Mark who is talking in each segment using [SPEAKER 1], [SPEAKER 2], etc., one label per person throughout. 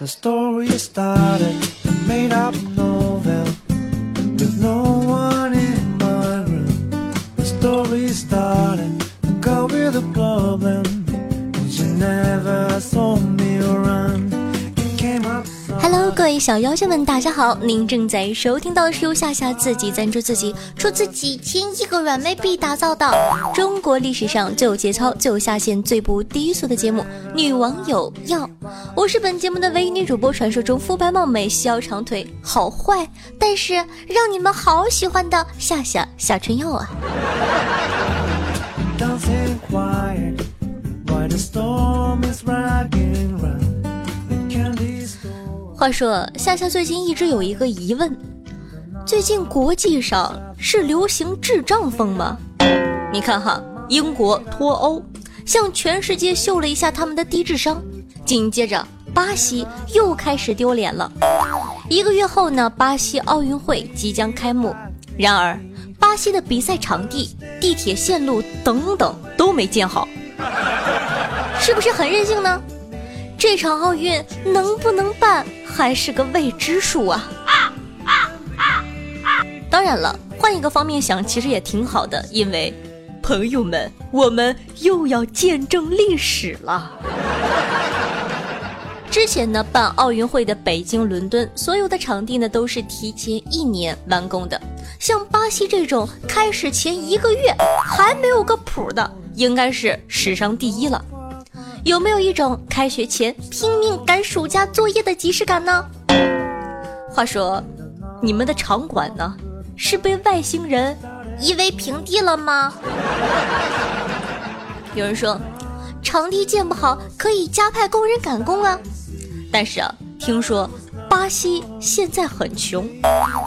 [SPEAKER 1] The story is starts. 大家好！您正在收听到的是由夏夏自己赞助自己，出自几千亿个软妹币打造的中国历史上最有节操、最有下限、最不低俗的节目《女网友要》。我是本节目的唯一女主播，传说中肤白貌美、细腰长腿、好坏，但是让你们好喜欢的夏夏夏春耀啊！话说夏夏最近一直有一个疑问：最近国际上是流行智障风吗？你看哈，英国脱欧向全世界秀了一下他们的低智商，紧接着巴西又开始丢脸了。一个月后呢，巴西奥运会即将开幕，然而巴西的比赛场地、地铁线路等等都没建好，是不是很任性呢？这场奥运能不能办？还是个未知数啊！当然了，换一个方面想，其实也挺好的，因为朋友们，我们又要见证历史了。之前呢，办奥运会的北京、伦敦，所有的场地呢都是提前一年完工的。像巴西这种开始前一个月还没有个谱的，应该是史上第一了。有没有一种开学前拼命赶暑假作业的即视感呢？话说，你们的场馆呢，是被外星人夷为平地了吗？有人说，场地建不好可以加派工人赶工啊。但是啊，听说巴西现在很穷，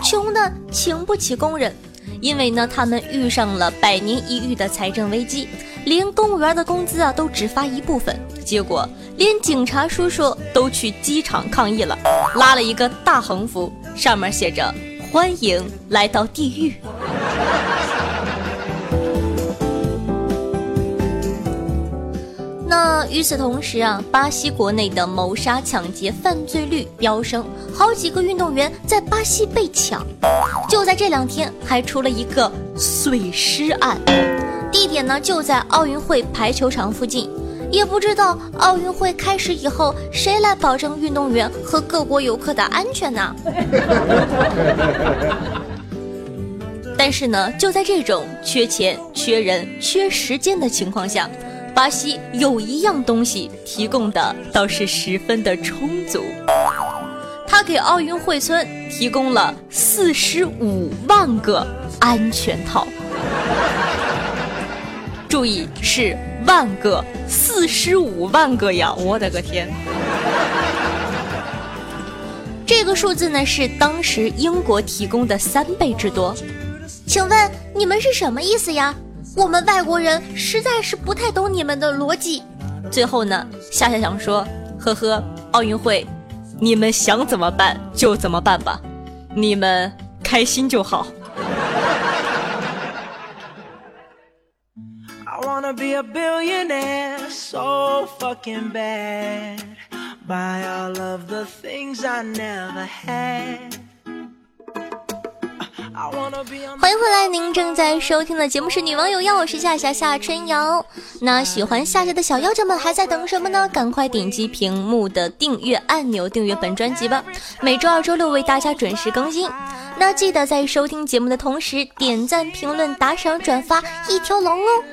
[SPEAKER 1] 穷的请不起工人，因为呢，他们遇上了百年一遇的财政危机。连公务员的工资啊都只发一部分，结果连警察叔叔都去机场抗议了，拉了一个大横幅，上面写着“欢迎来到地狱”。那与此同时啊，巴西国内的谋杀、抢劫犯罪率飙升，好几个运动员在巴西被抢。就在这两天，还出了一个碎尸案。地点呢就在奥运会排球场附近，也不知道奥运会开始以后谁来保证运动员和各国游客的安全呢？但是呢，就在这种缺钱、缺人、缺时间的情况下，巴西有一样东西提供的倒是十分的充足，他给奥运会村提供了四十五万个安全套。注意是万个，四十五万个呀！我的个天，这个数字呢是当时英国提供的三倍之多。请问你们是什么意思呀？我们外国人实在是不太懂你们的逻辑。最后呢，夏夏想说，呵呵，奥运会，你们想怎么办就怎么办吧，你们开心就好。Be a billionaire so fucking bad buy all of the things i never had 欢迎回来，您正在收听的节目是《女王有药》，我是夏夏夏春瑶。那喜欢夏夏的小妖精们还在等什么呢？赶快点击屏幕的订阅按钮，订阅本专辑吧。每周二、周六为大家准时更新。那记得在收听节目的同时点赞、评论、打赏、转发一条龙哦。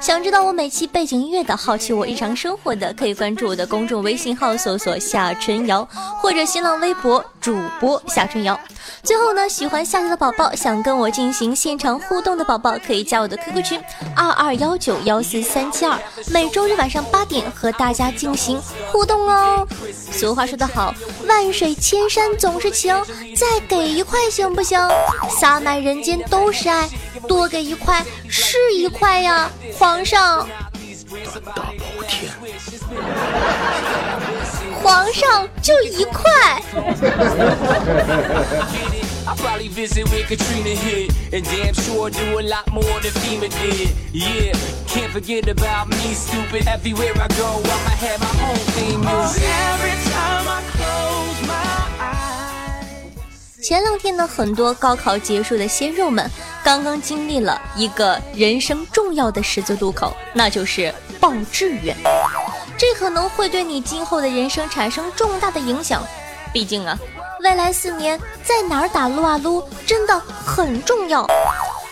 [SPEAKER 1] 想知道我每期背景音乐的，好奇我日常生活的，可以关注我的公众微信号，搜索夏春瑶，或者新浪微博主播夏春瑶。最后呢，喜欢夏夏的宝宝，想跟我进行现场互动的宝宝，可以加我的 QQ 群二二幺九幺四三七二，每周日晚上八点和大家进行互动哦。俗话说得好，万水千山总是情，再给一块行不行？洒满人间都是爱，多给一块是一块呀，皇上。胆 大包天，皇上就一块。前两天呢，很多高考结束的鲜肉们刚刚经历了一个人生重要的十字路口，那就是报志愿。这可能会对你今后的人生产生重大的影响。毕竟啊，未来四年在哪儿打撸啊撸真的很重要。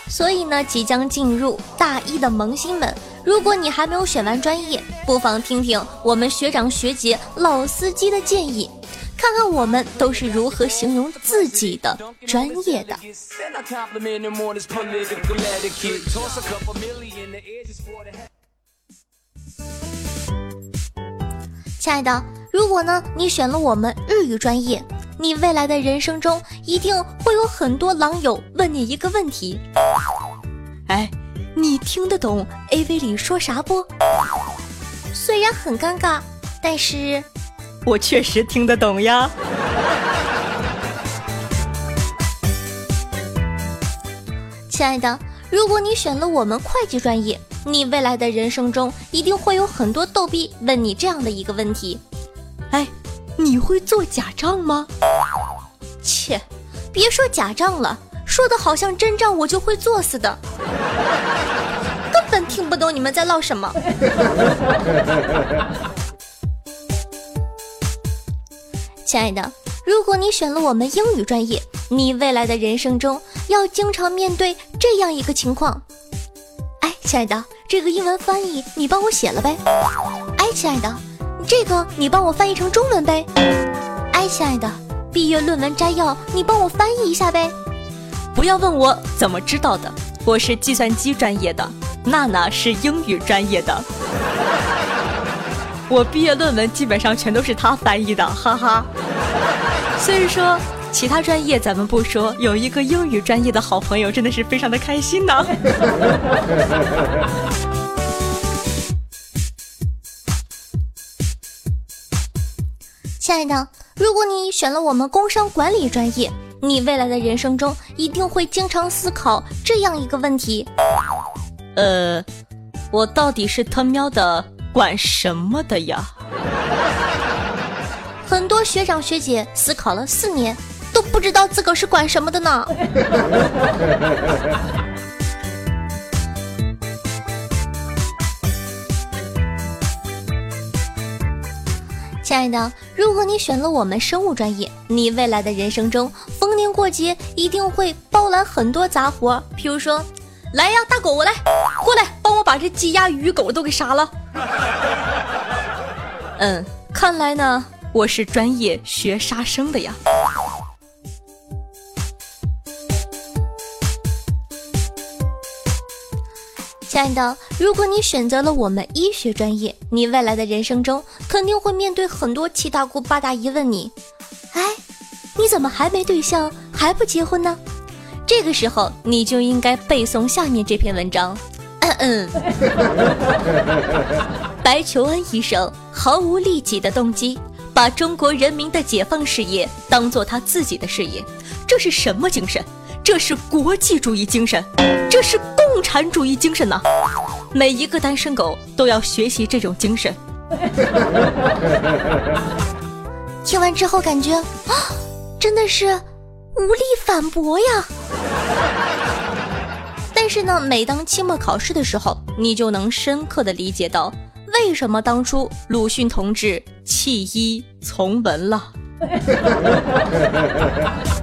[SPEAKER 1] 所以呢，即将进入大一的萌新们，如果你还没有选完专业，不妨听听我们学长学姐老司机的建议。看看我们都是如何形容自己的专业的。亲爱的，如果呢你选了我们日语专业，你未来的人生中一定会有很多狼友问你一个问题：哎，你听得懂 AV 里说啥不？虽然很尴尬，但是。我确实听得懂呀，亲爱的，如果你选了我们会计专业，你未来的人生中一定会有很多逗逼问你这样的一个问题：哎，你会做假账吗？切，别说假账了，说的好像真账我就会做似的，根本听不懂你们在唠什么。亲爱的，如果你选了我们英语专业，你未来的人生中要经常面对这样一个情况。哎，亲爱的，这个英文翻译你帮我写了呗。哎，亲爱的，这个你帮我翻译成中文呗。哎，亲爱的，毕业论文摘要你帮我翻译一下呗。不要问我怎么知道的，我是计算机专业的，娜娜是英语专业的。我毕业论文基本上全都是他翻译的，哈哈。所以说，其他专业咱们不说，有一个英语专业的好朋友，真的是非常的开心呢。亲爱的，如果你选了我们工商管理专业，你未来的人生中一定会经常思考这样一个问题：呃，我到底是他喵的管什么的呀？很多学长学姐思考了四年，都不知道自个儿是管什么的呢。亲爱的，如果你选了我们生物专业，你未来的人生中逢年过节一定会包揽很多杂活，譬如说，来呀，大狗，我来，过来帮我把这鸡鸭鱼狗都给杀了。嗯，看来呢。我是专业学杀生的呀，亲爱的，如果你选择了我们医学专业，你未来的人生中肯定会面对很多七大姑八大姨问你：“哎，你怎么还没对象，还不结婚呢？”这个时候你就应该背诵下面这篇文章。嗯嗯，白求恩医生毫无利己的动机。把中国人民的解放事业当做他自己的事业，这是什么精神？这是国际主义精神，这是共产主义精神呐！每一个单身狗都要学习这种精神。听完之后感觉啊，真的是无力反驳呀。但是呢，每当期末考试的时候，你就能深刻的理解到。为什么当初鲁迅同志弃医从文了？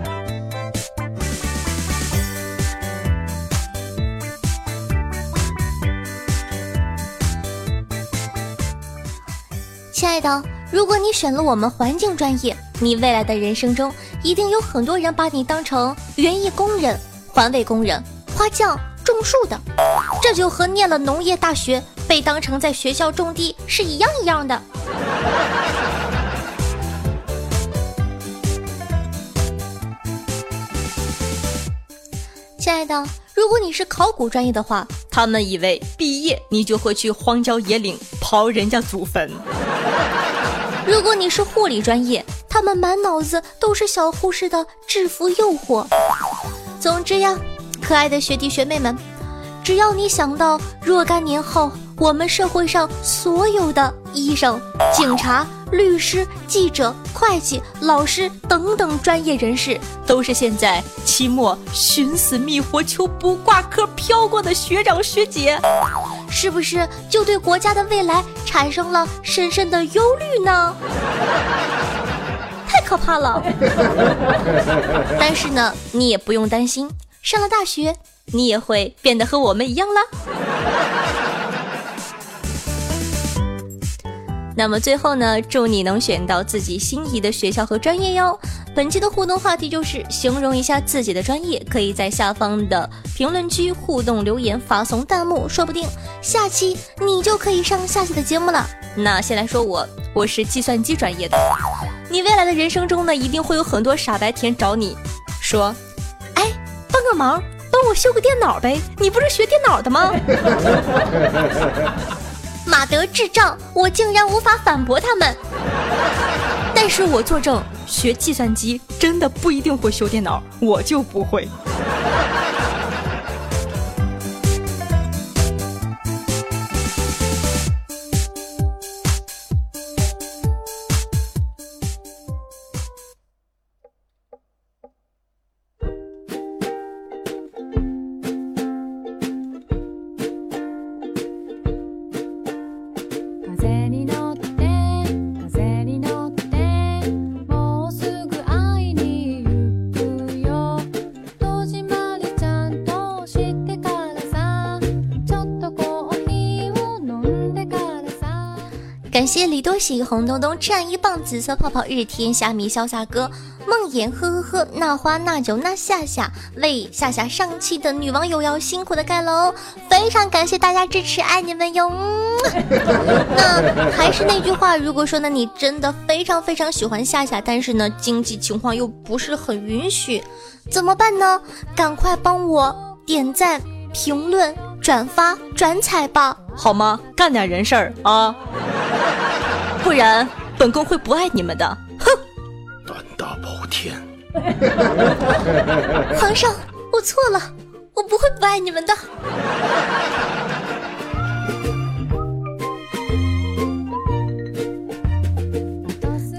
[SPEAKER 1] 亲爱的，如果你选了我们环境专业，你未来的人生中一定有很多人把你当成园艺工人、环卫工人、花匠、种树的，这就和念了农业大学。被当成在学校种地是一样一样的，亲爱的，如果你是考古专业的话，他们以为毕业你就会去荒郊野岭刨人家祖坟；如果你是护理专业，他们满脑子都是小护士的制服诱惑。总之呀，可爱的学弟学妹们，只要你想到若干年后，我们社会上所有的医生、警察。律师、记者、会计、老师等等专业人士，都是现在期末寻死觅活求不挂科飘过的学长学姐，是不是就对国家的未来产生了深深的忧虑呢？太可怕了！但是呢，你也不用担心，上了大学，你也会变得和我们一样了。那么最后呢，祝你能选到自己心仪的学校和专业哟。本期的互动话题就是形容一下自己的专业，可以在下方的评论区互动留言，发送弹幕，说不定下期你就可以上下期的节目了。那先来说我，我是计算机专业的。你未来的人生中呢，一定会有很多傻白甜找你说，哎，帮个忙，帮我修个电脑呗，你不是学电脑的吗？打得智障，我竟然无法反驳他们。但是我作证，学计算机真的不一定会修电脑，我就不会。感谢李多喜、红咚咚、吃一棒、紫色泡泡、日天虾米、潇洒哥、梦魇、呵呵呵、那花、那酒、那夏夏，为夏夏上期的女网友要辛苦的盖楼，非常感谢大家支持，爱你们哟！那还是那句话，如果说呢你真的非常非常喜欢夏夏，但是呢经济情况又不是很允许，怎么办呢？赶快帮我点赞、评论、转发、转采吧，好吗？干点人事儿啊！不然，本宫会不爱你们的。哼！
[SPEAKER 2] 胆大包天！
[SPEAKER 1] 皇上，我错了，我不会不爱你们的。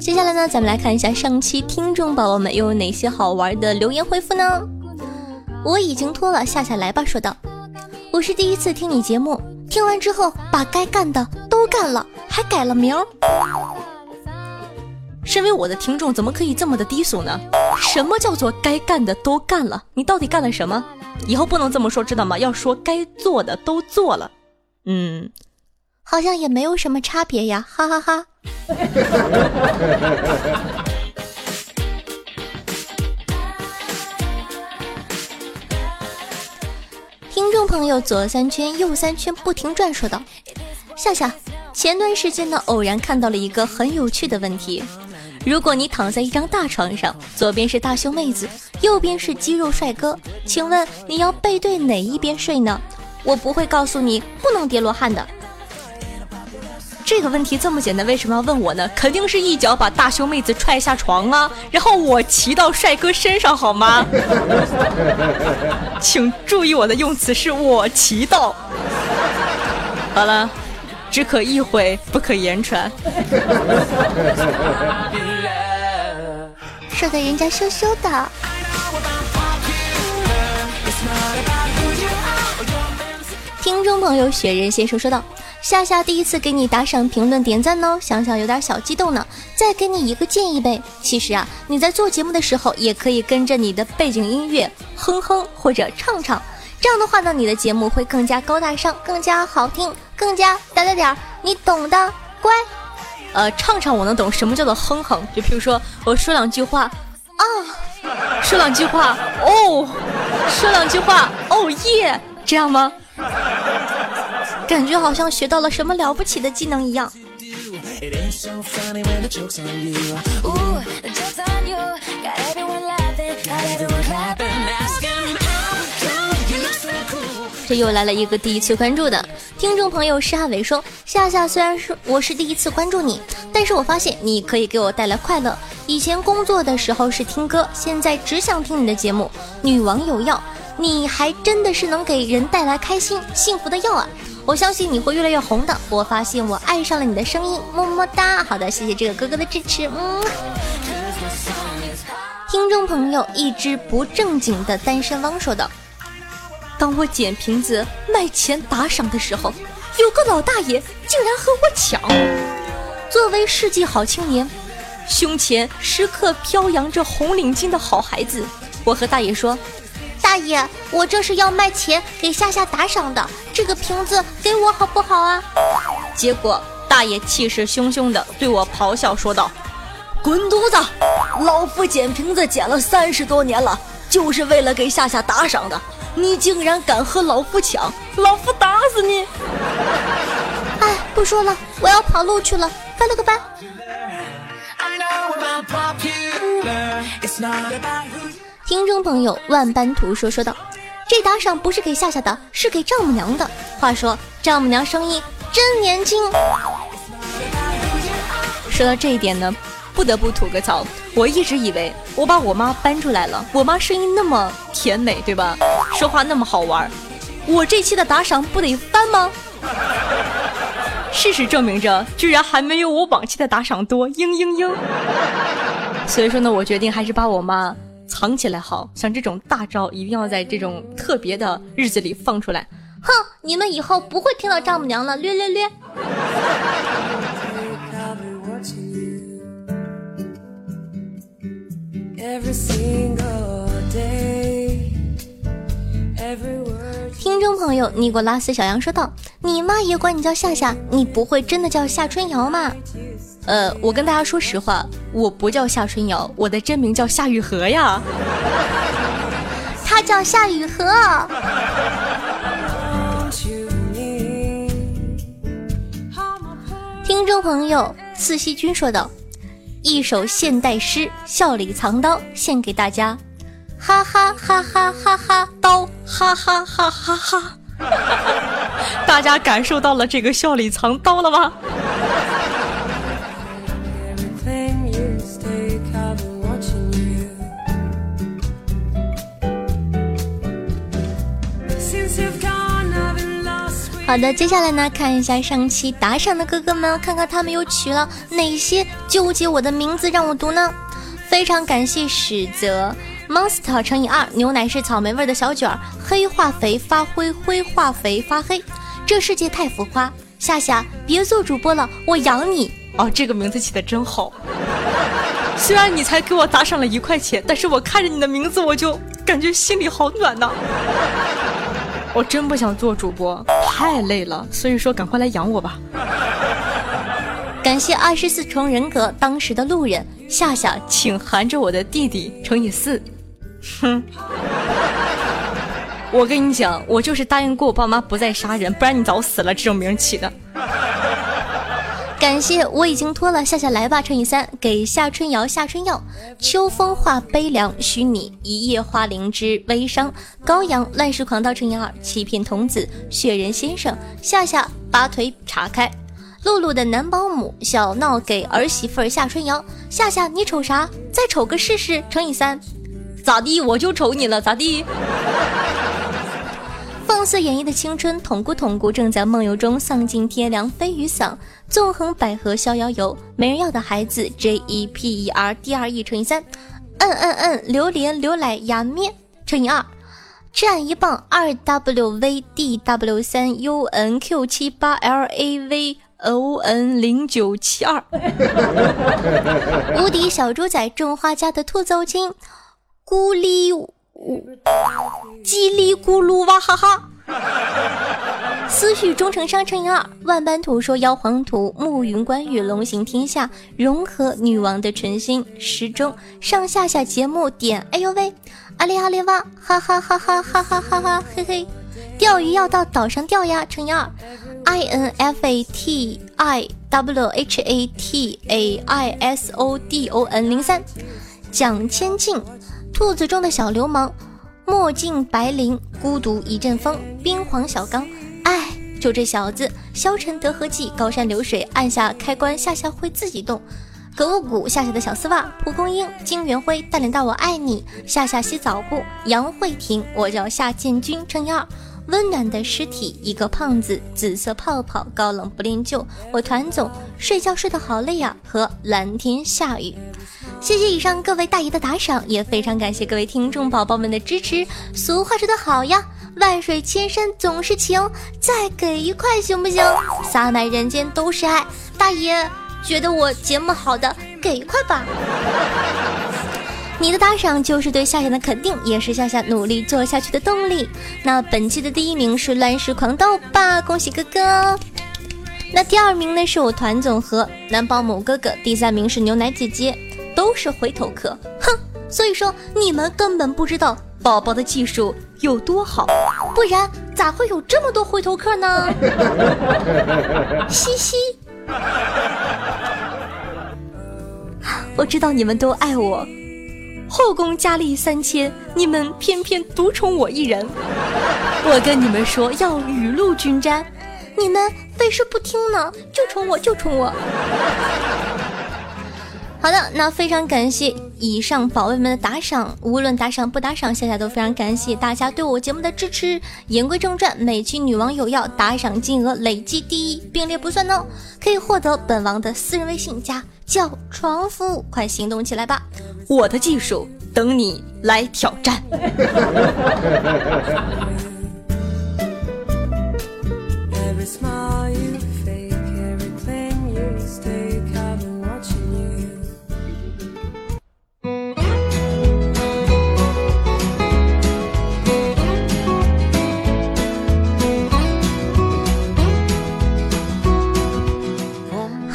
[SPEAKER 1] 接下来呢，咱们来看一下上期听众宝宝们又有哪些好玩的留言回复呢？我已经脱了，下下来吧。说道：“我是第一次听你节目，听完之后把该干的都干了。”还改了名儿。身为我的听众，怎么可以这么的低俗呢？什么叫做该干的都干了？你到底干了什么？以后不能这么说，知道吗？要说该做的都做了。嗯，好像也没有什么差别呀，哈哈哈。听众朋友，左三圈，右三圈，不停转，说道：“夏夏。”前段时间呢，偶然看到了一个很有趣的问题：如果你躺在一张大床上，左边是大胸妹子，右边是肌肉帅哥，请问你要背对哪一边睡呢？我不会告诉你不能叠罗汉的。这个问题这么简单，为什么要问我呢？肯定是一脚把大胸妹子踹下床啊，然后我骑到帅哥身上，好吗？请注意我的用词，是我骑到。好了。只可意会，不可言传。说的人家羞羞的。听众朋友雪人先生说道：“夏夏第一次给你打赏、评论、点赞呢，想想有点小激动呢。再给你一个建议呗，其实啊，你在做节目的时候，也可以跟着你的背景音乐哼哼或者唱唱。”这样的话呢，你的节目会更加高大上，更加好听，更加点点点，你懂的，乖。呃，唱唱我能懂什么叫做哼哼，就比如说我说两句话啊，说两句话哦，说两句话哦耶，这样吗？感觉好像学到了什么了不起的技能一样。又来了一个第一次关注的听众朋友施汉伟说：“夏夏，虽然是我是第一次关注你，但是我发现你可以给我带来快乐。以前工作的时候是听歌，现在只想听你的节目。女王有药，你还真的是能给人带来开心幸福的药啊！我相信你会越来越红的。我发现我爱上了你的声音，么么哒。好的，谢谢这个哥哥的支持，嗯。”听众朋友，一只不正经的单身汪说道：“当我捡瓶子卖钱打赏的时候，有个老大爷竟然和我抢。作为世纪好青年，胸前时刻飘扬着红领巾的好孩子，我和大爷说：‘大爷，我这是要卖钱给夏夏打赏的，这个瓶子给我好不好啊？’结果大爷气势汹汹地对我咆哮说道。”滚犊子！老夫捡瓶子捡了三十多年了，就是为了给夏夏打赏的。你竟然敢和老夫抢，老夫打死你！哎，不说了，我要跑路去了，拜了个拜。听众朋友，万般图说说道：“这打赏不是给夏夏的，是给丈母娘的。话说丈母娘声音真年轻。”说到这一点呢。不得不吐个槽，我一直以为我把我妈搬出来了，我妈声音那么甜美，对吧？说话那么好玩，我这期的打赏不得翻吗？事实证明着，居然还没有我往期的打赏多，嘤嘤嘤。所以说呢，我决定还是把我妈藏起来好，像这种大招一定要在这种特别的日子里放出来。哼，你们以后不会听到丈母娘了，略略略。听众朋友，尼古拉斯小杨说道：“你妈也管你叫夏夏，你不会真的叫夏春瑶吗？”呃，我跟大家说实话，我不叫夏春瑶，我的真名叫夏雨荷呀。他叫夏雨荷。听众朋友，四喜君说道。一首现代诗《笑里藏刀》献给大家，哈哈哈哈哈哈刀，哈哈哈哈哈！大家感受到了这个笑里藏刀了吗？好的，接下来呢，看一下上期打赏的哥哥们，看看他们又取了哪些纠结我的名字让我读呢？非常感谢史泽 monster 乘以二，牛奶是草莓味的小卷儿，黑化肥发灰，灰化肥发黑，这世界太浮夸。夏夏，别做主播了，我养你哦。这个名字起的真好，虽然你才给我打赏了一块钱，但是我看着你的名字，我就感觉心里好暖呐。我真不想做主播，太累了，所以说赶快来养我吧。感谢二十四重人格当时的路人夏夏，请含着我的弟弟乘以四。哼，我跟你讲，我就是答应过我爸妈不再杀人，不然你早死了。这种名起的。感谢我已经脱了，夏夏来吧，乘以三，给夏春瑶、夏春耀，秋风化悲凉，许你一夜花灵之微伤，高阳乱世狂刀乘以二，欺骗童子，雪人先生，夏夏把腿岔开，露露的男保姆，小闹给儿媳妇夏春瑶，夏夏你瞅啥？再瞅个试试，乘以三，咋地？我就瞅你了，咋地？放肆演绎的青春，捅咕捅咕，正在梦游中丧尽天良，飞雨伞，纵横捭阖逍遥游，没人要的孩子，J E P E R D R E 乘以三，嗯嗯嗯，榴莲榴奶牙面乘以二，战一棒二 W V D W 三 U N Q 七八 L A V O N 零九七二，无敌小猪仔种花家的兔走亲，咕哩叽里咕噜哇哈哈。思绪终成商乘以二，万般图说妖皇图，暮云关羽龙行天下，融合女王的纯心，时钟上下下节目点，哎呦喂，阿里阿里哇，哈哈哈哈哈哈哈哈，嘿嘿，钓鱼要到岛上钓呀，乘以二，i n f a t i w h a t a i s o d o n 零三，蒋千进，肚子中的小流氓。墨镜白绫，孤独一阵风。冰皇小刚，哎，就这小子，消沉得和气，高山流水，按下开关，夏夏会自己动。格物谷夏夏的小丝袜，蒲公英金元辉大脸大我爱你，夏夏洗澡布，杨慧婷，我叫夏建军，乘以二。温暖的尸体，一个胖子，紫色泡泡，高冷不恋旧。我团总睡觉睡得好累啊，和蓝天下雨。谢谢以上各位大爷的打赏，也非常感谢各位听众宝宝们的支持。俗话说得好呀，万水千山总是情，再给一块行不行？洒满人间都是爱。大爷觉得我节目好的，给一块吧。你的打赏就是对夏夏的肯定，也是夏夏努力做下去的动力。那本期的第一名是乱世狂斗吧，恭喜哥哥。那第二名呢是我团总和男保姆哥哥，第三名是牛奶姐姐，都是回头客。哼，所以说你们根本不知道宝宝的技术有多好，不然咋会有这么多回头客呢？嘻嘻，我知道你们都爱我。后宫佳丽三千，你们偏偏独宠我一人。我跟你们说要雨露均沾，你们非是不听呢，就宠我就宠我。好的，那非常感谢以上宝贝们的打赏，无论打赏不打赏，夏夏都非常感谢大家对我节目的支持。言归正传，每期女王有药打赏金额累计第一，并列不算哦，可以获得本王的私人微信加叫床服务，快行动起来吧！我的技术等你来挑战。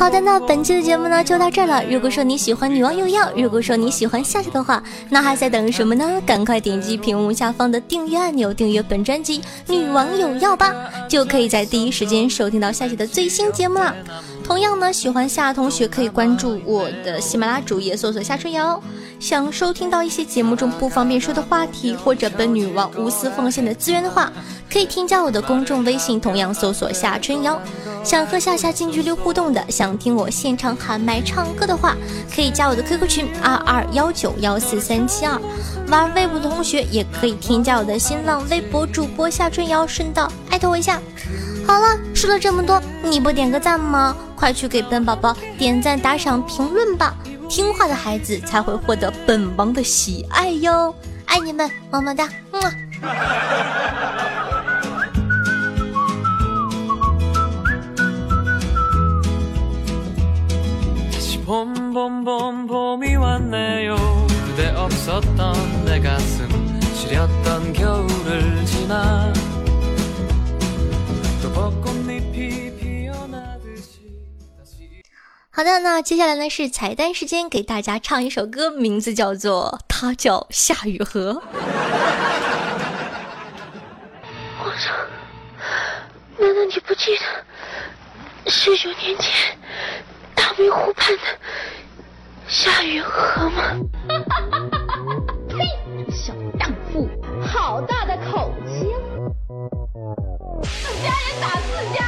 [SPEAKER 1] 好的，那本期的节目呢就到这儿了。如果说你喜欢女王又要，如果说你喜欢夏夏的话，那还在等什么呢？赶快点击屏幕下方的订阅按钮，订阅本专辑《女王有药》吧，就可以在第一时间收听到夏夏的最新节目了。同样呢，喜欢夏同学可以关注我的喜马拉雅主页，搜索夏春瑶。想收听到一些节目中不方便说的话题，或者本女王无私奉献的资源的话，可以添加我的公众微信，同样搜索夏春瑶。想和夏夏近距离互动的，想听我现场喊麦唱歌的话，可以加我的 QQ 群二二幺九幺四三七二。玩微博的同学也可以添加我的新浪微博主播夏春瑶，顺道艾特我一下。好了，说了这么多，你不点个赞吗？快去给本宝宝点赞、打赏、评论吧！听话的孩子才会获得本王的喜爱哟，爱你们，么么哒，么。好的，那接下来呢是彩蛋时间，给大家唱一首歌，名字叫做《他叫夏雨荷》。
[SPEAKER 3] 皇上，难道你不记得十九年前大明湖畔的夏雨荷吗？
[SPEAKER 4] 呸！小荡妇，好大的口气！自家人打自家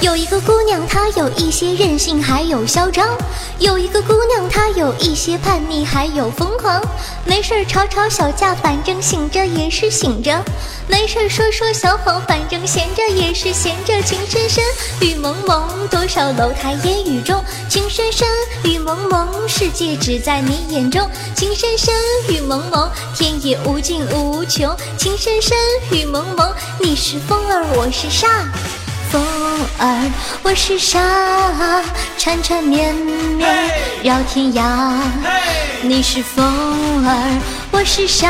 [SPEAKER 1] 有一个姑娘，她有一些任性，还有嚣张；有一个姑娘，她有一些叛逆，还有疯狂。没事吵吵小架，反正醒着也是醒着；没事说说小谎，反正闲着也是闲着。情深深雨蒙蒙，多少楼台烟雨中；情深深雨蒙蒙，世界只在你眼中；情深深雨蒙蒙，天也无尽无穷；情深深雨蒙蒙，你是风儿，我是沙。风儿，我是沙，缠缠绵绵绕天涯。你是风儿，我是沙，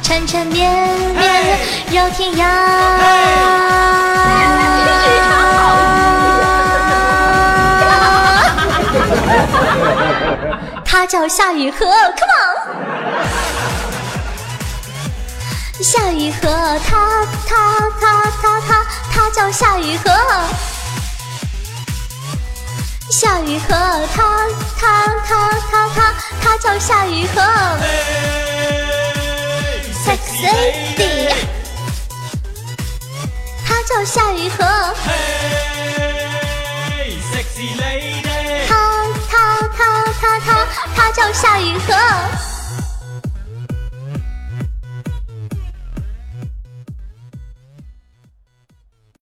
[SPEAKER 1] 缠缠绵绵绕天涯。他叫夏雨荷，Come on。夏雨荷，他他他他他叫夏雨荷，夏雨荷，她她她她她，她叫夏雨荷。Hey sexy lady，她叫夏雨荷。Hey sexy lady，她她她她她，她叫夏雨荷。